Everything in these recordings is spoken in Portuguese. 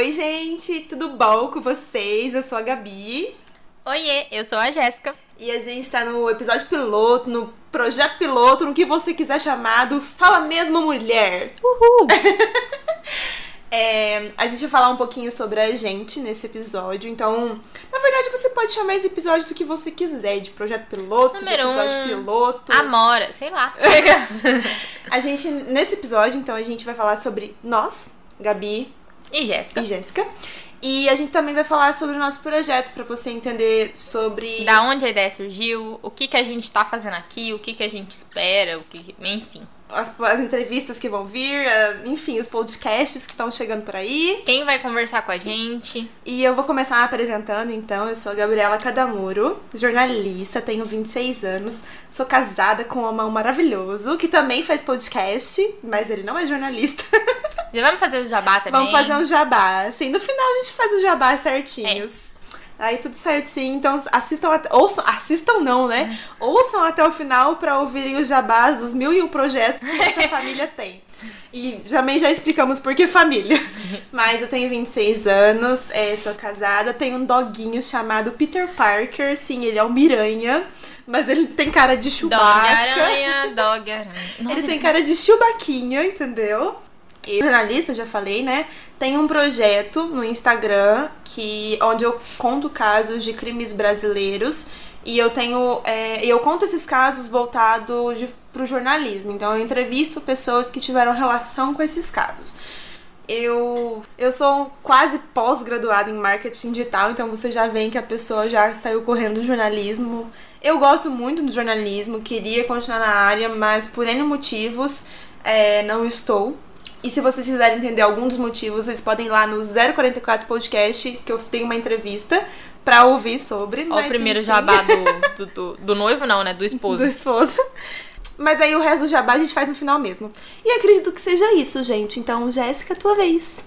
Oi, gente, tudo bom com vocês? Eu sou a Gabi. Oiê, eu sou a Jéssica. E a gente tá no episódio piloto, no projeto piloto, no que você quiser chamado Fala Mesmo Mulher. Uhul! É, a gente vai falar um pouquinho sobre a gente nesse episódio. Então, na verdade, você pode chamar esse episódio do que você quiser, de projeto piloto, Número de episódio um, piloto. Amora, sei lá. A gente, nesse episódio, então, a gente vai falar sobre nós, Gabi E Jéssica? e Jéssica. E a gente também vai falar sobre o nosso projeto, pra você entender sobre. Da onde a ideia surgiu, o que, que a gente tá fazendo aqui, o que, que a gente espera, o que. Enfim. As, as entrevistas que vão vir, eh, enfim, os podcasts que estão chegando por aí. Quem vai conversar com a gente? E eu vou começar apresentando, então. Eu sou a Gabriela Cadamuro, jornalista, tenho 26 anos, sou casada com um homem maravilhoso, que também faz podcast, mas ele não é jornalista. Já vamos fazer o jabá também? Vamos fazer um jabá. Assim, no final a gente faz o jabá certinhos. Aí tudo certinho, então assistam até. Ouçam, assistam não, né? Ouçam até o final pra ouvirem os jabás dos mil e um projetos que essa família tem. E também já explicamos por que família. Mas eu tenho 26 anos, é, sou casada, tenho um doguinho chamado Peter Parker. Sim, ele é um miranha, mas ele tem cara de Dog Chewbacca. aranha, dog aranha. Nossa, Ele tem cara de chubaquinha, entendeu? E jornalista, já falei, né? Tem um projeto no Instagram que onde eu conto casos de crimes brasileiros e eu tenho é, eu conto esses casos voltado de, pro jornalismo. Então eu entrevisto pessoas que tiveram relação com esses casos. Eu, eu sou quase pós-graduada em marketing digital, então você já vê que a pessoa já saiu correndo do jornalismo. Eu gosto muito do jornalismo, queria continuar na área, mas por N motivos é, não estou. E se vocês quiserem entender algum dos motivos, vocês podem ir lá no 044 Podcast, que eu tenho uma entrevista pra ouvir sobre. Ó, o primeiro enfim, jabá do, do, do, do noivo, não, né? Do do esposo. esposo. Mas aí o resto do jabá a gente faz no final mesmo. E acredito que seja isso, gente. Então, Jéssica, tua vez.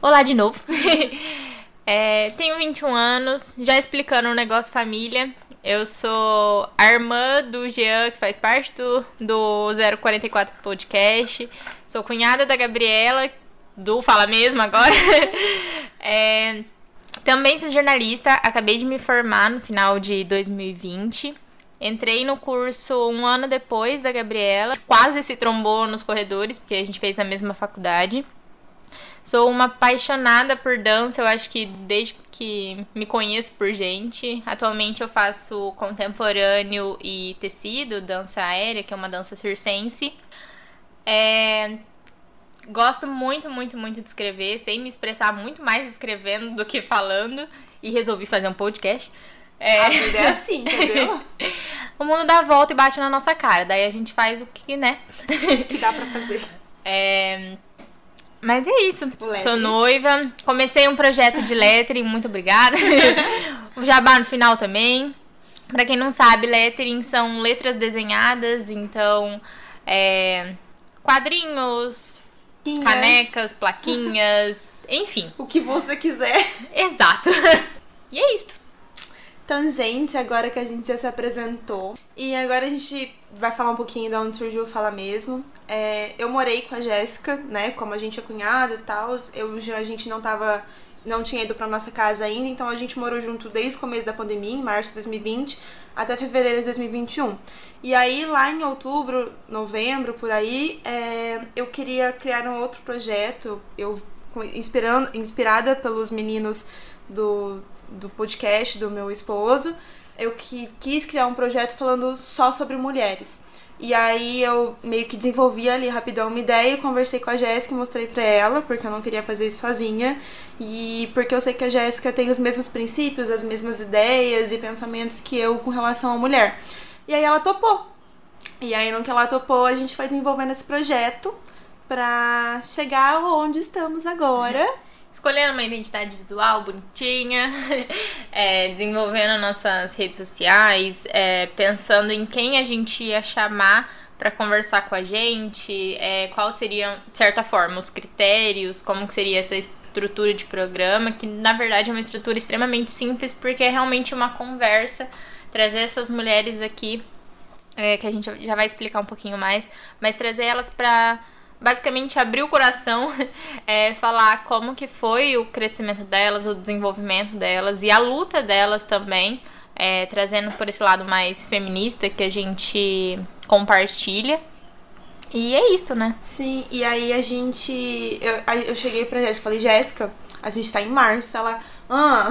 Olá de novo. É, tenho 21 anos, já explicando o negócio família. Eu sou a irmã do Jean, que faz parte do, do 044 Podcast. Sou cunhada da Gabriela, do Fala Mesmo agora. É, também sou jornalista, acabei de me formar no final de 2020. Entrei no curso um ano depois da Gabriela. Quase se trombou nos corredores, porque a gente fez na mesma faculdade. Sou uma apaixonada por dança, eu acho que desde que me conheço por gente. Atualmente eu faço contemporâneo e tecido, dança aérea, que é uma dança circense. É, Gosto muito, muito, muito de escrever, sei me expressar muito mais escrevendo do que falando. E resolvi fazer um podcast. É, A vida é assim, entendeu? o mundo dá a volta e bate na nossa cara. Daí a gente faz o que, né? que dá pra fazer. É, Mas é isso. Sou noiva. Comecei um projeto de lettering, muito obrigada. o jabá no final também. Pra quem não sabe, lettering são letras desenhadas, então é, quadrinhos, canecas, plaquinhas, enfim. O que você quiser. Exato. Então, gente, agora que a gente já se apresentou, e agora a gente vai falar um pouquinho de onde surgiu o Fala Mesmo. É, eu morei com a Jéssica, né? Como a gente é cunhada e tal, eu a gente não tava. Não tinha ido pra nossa casa ainda, então a gente morou junto desde o começo da pandemia, em março de 2020, até fevereiro de 2021. E aí, lá em outubro, novembro, por aí, é, eu queria criar um outro projeto. Eu, inspirando, inspirada pelos meninos do, do podcast do meu esposo, eu que, quis criar um projeto falando só sobre mulheres. E aí eu meio que desenvolvi ali rapidão uma ideia, conversei com a Jéssica mostrei pra ela, porque eu não queria fazer isso sozinha. E porque eu sei que a Jéssica tem os mesmos princípios, as mesmas ideias e pensamentos que eu com relação à mulher. E aí ela topou. E aí no que ela topou, a gente foi desenvolvendo esse projeto pra chegar onde estamos agora. Escolhendo uma identidade visual bonitinha, é, desenvolvendo nossas redes sociais, é, pensando em quem a gente ia chamar para conversar com a gente, é, qual seriam, de certa forma, os critérios, como que seria essa estrutura de programa, que na verdade é uma estrutura extremamente simples, porque é realmente uma conversa, trazer essas mulheres aqui, é, que a gente já vai explicar um pouquinho mais, mas trazer elas para basicamente abrir o coração, é, falar como que foi o crescimento delas, o desenvolvimento delas e a luta delas também, é, trazendo por esse lado mais feminista que a gente compartilha. E é isso, né? Sim, e aí a gente. Eu, eu cheguei pra Jéssica e falei, Jéssica, a gente tá em março. Ela. Ah.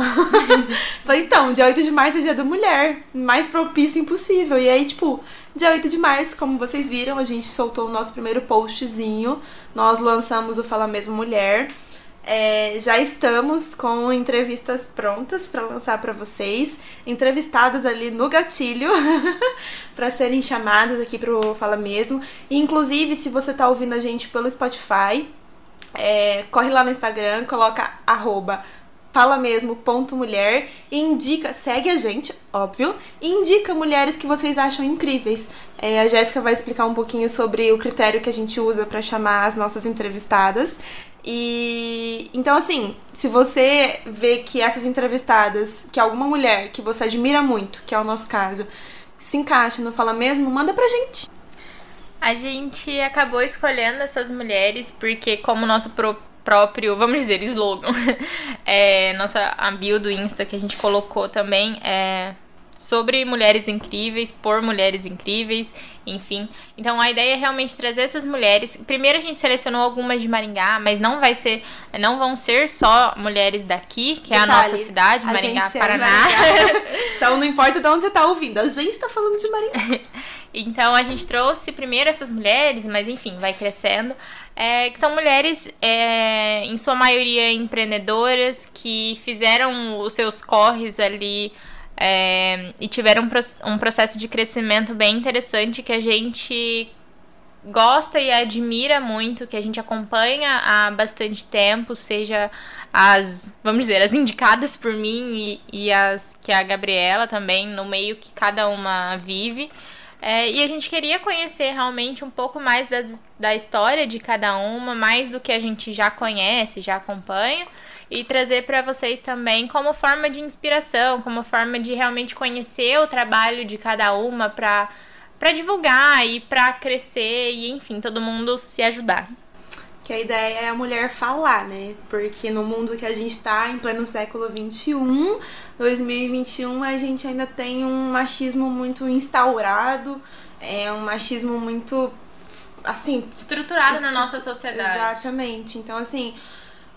falei, então, dia 8 de março é dia da mulher. Mais propício impossível. E aí, tipo, dia 8 de março, como vocês viram, a gente soltou o nosso primeiro postzinho. Nós lançamos o Fala Mesmo Mulher. É, já estamos com entrevistas prontas para lançar para vocês, entrevistadas ali no gatilho para serem chamadas aqui pro Fala Mesmo. E, inclusive, se você tá ouvindo a gente pelo Spotify, é, corre lá no Instagram, coloca arroba fala mesmo ponto mulher e indica, segue a gente, óbvio, e indica mulheres que vocês acham incríveis. É, a Jéssica vai explicar um pouquinho sobre o critério que a gente usa para chamar as nossas entrevistadas. E então assim, se você vê que essas entrevistadas, que alguma mulher que você admira muito, que é o nosso caso, se encaixa no Fala Mesmo, manda pra gente. A gente acabou escolhendo essas mulheres porque como nosso pro próprio, vamos dizer, slogan. É, nossa a bio do Insta que a gente colocou também é sobre mulheres incríveis, por mulheres incríveis, enfim. Então a ideia é realmente trazer essas mulheres. Primeiro a gente selecionou algumas de Maringá, mas não vai ser, não vão ser só mulheres daqui, que Detalhe, é a nossa cidade, Maringá, Paraná. É Maringá. então não importa de onde você tá ouvindo, a gente tá falando de Maringá. então a gente trouxe primeiro essas mulheres, mas enfim, vai crescendo é, que são mulheres, é, em sua maioria empreendedoras, que fizeram os seus corres ali é, e tiveram um processo de crescimento bem interessante que a gente gosta e admira muito, que a gente acompanha há bastante tempo, seja as, vamos dizer, as indicadas por mim e, e as que a Gabriela também, no meio que cada uma vive. É, e a gente queria conhecer realmente um pouco mais das, da história de cada uma, mais do que a gente já conhece, já acompanha, e trazer para vocês também como forma de inspiração, como forma de realmente conhecer o trabalho de cada uma para divulgar e para crescer e enfim, todo mundo se ajudar. Que a ideia é a mulher falar, né? Porque no mundo que a gente está, em pleno século 21, 2021 a gente ainda tem um machismo muito instaurado, é um machismo muito assim, estruturado na nossa sociedade. Exatamente. Então assim,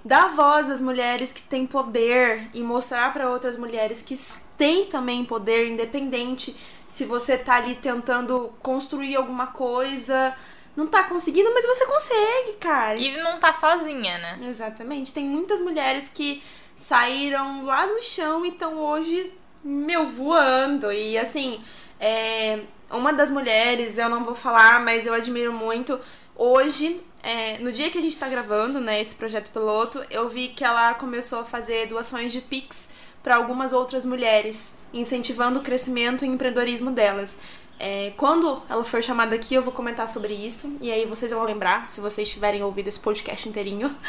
dar voz às mulheres que têm poder e mostrar para outras mulheres que têm também poder, independente se você tá ali tentando construir alguma coisa, não tá conseguindo, mas você consegue, cara. E não tá sozinha, né? Exatamente. Tem muitas mulheres que saíram lá do chão e estão hoje, meu, voando. E assim, é, uma das mulheres, eu não vou falar, mas eu admiro muito. Hoje, é, no dia que a gente tá gravando, né, esse projeto piloto, eu vi que ela começou a fazer doações de Pix para algumas outras mulheres, incentivando o crescimento e empreendedorismo delas. É, quando ela for chamada aqui, eu vou comentar sobre isso. E aí vocês vão lembrar, se vocês tiverem ouvido esse podcast inteirinho.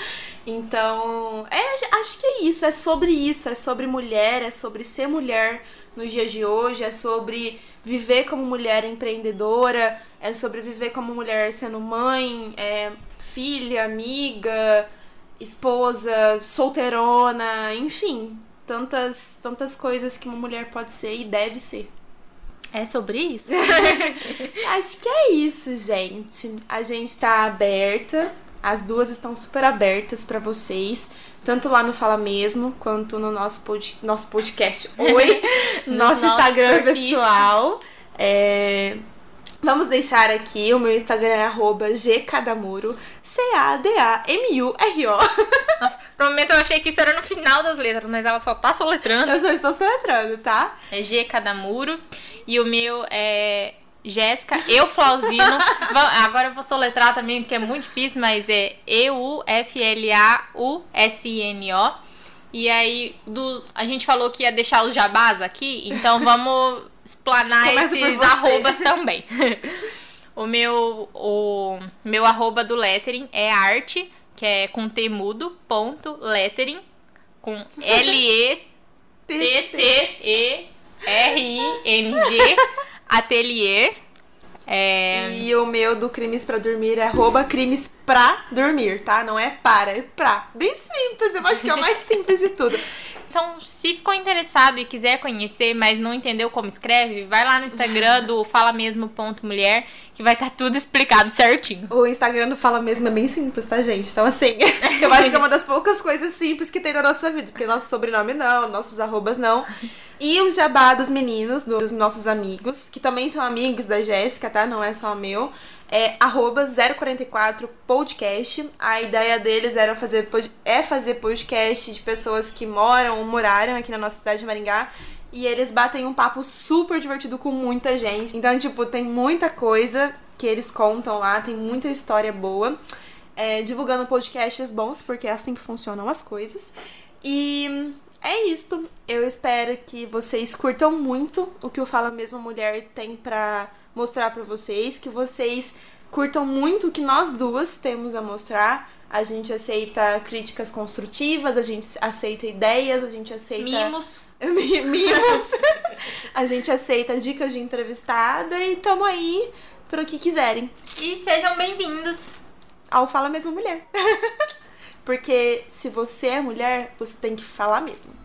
Então, é, acho que é isso. É sobre isso. É sobre mulher, é sobre ser mulher nos dias de hoje. É sobre viver como mulher empreendedora. É sobre viver como mulher sendo mãe, é, filha, amiga, esposa, solteirona, enfim. Tantas, tantas coisas que uma mulher pode ser e deve ser. É sobre isso? Acho que é isso, gente. A gente tá aberta. As duas estão super abertas para vocês, tanto lá no Fala Mesmo, quanto no nosso, pod nosso podcast. Oi! no nosso, nosso Instagram pessoal. É... Vamos deixar aqui, o meu Instagram é gcadamuro, C-A-D-A-M-U-R-O. Nossa, por um momento eu achei que isso era no final das letras, mas ela só tá soletrando. Eu só estou soletrando, tá? É gcadamuro. E o meu é Jéssica Euflausino. Agora eu vou soletrar também, porque é muito difícil, mas é E-U-F-L-A-U-S-I-N-O. E aí, do, a gente falou que ia deixar os jabás aqui, então vamos explanar Começa esses arrobas também. o meu, o meu arroba do lettering é arte, que é com T mudo, ponto, lettering, com L-E-T-T-E... R-I-N-G Atelier. É... E o meu do Crimes pra Dormir é arroba crimes pra dormir, tá? Não é para, é pra. Bem simples, eu acho que é o mais simples de tudo. Então, se ficou interessado e quiser conhecer, mas não entendeu como escreve, vai lá no Instagram do fala mesmo.mulher, que vai estar tá tudo explicado certinho. O Instagram do Fala Mesmo é bem simples, tá, gente? Então, assim, eu acho que é uma das poucas coisas simples que tem na nossa vida, porque nosso sobrenome não, nossos arrobas não. E o jabá dos meninos, dos nossos amigos, que também são amigos da Jéssica, tá? Não é só meu é arroba 044 podcast. A ideia deles era fazer, é fazer podcast de pessoas que moram ou moraram aqui na nossa cidade de Maringá. E eles batem um papo super divertido com muita gente. Então, tipo, tem muita coisa que eles contam lá, tem muita história boa. É, divulgando podcasts bons, porque é assim que funcionam as coisas. E é isto. Eu espero que vocês curtam muito o que o Fala Mesma Mulher tem pra mostrar para vocês, que vocês curtam muito o que nós duas temos a mostrar. A gente aceita críticas construtivas, a gente aceita ideias, a gente aceita. Mimos. Mimos. a gente aceita dicas de entrevistada e tamo aí pro que quiserem. E sejam bem-vindos ao Fala Mesmo Mulher. Porque se você é mulher, você tem que falar mesmo.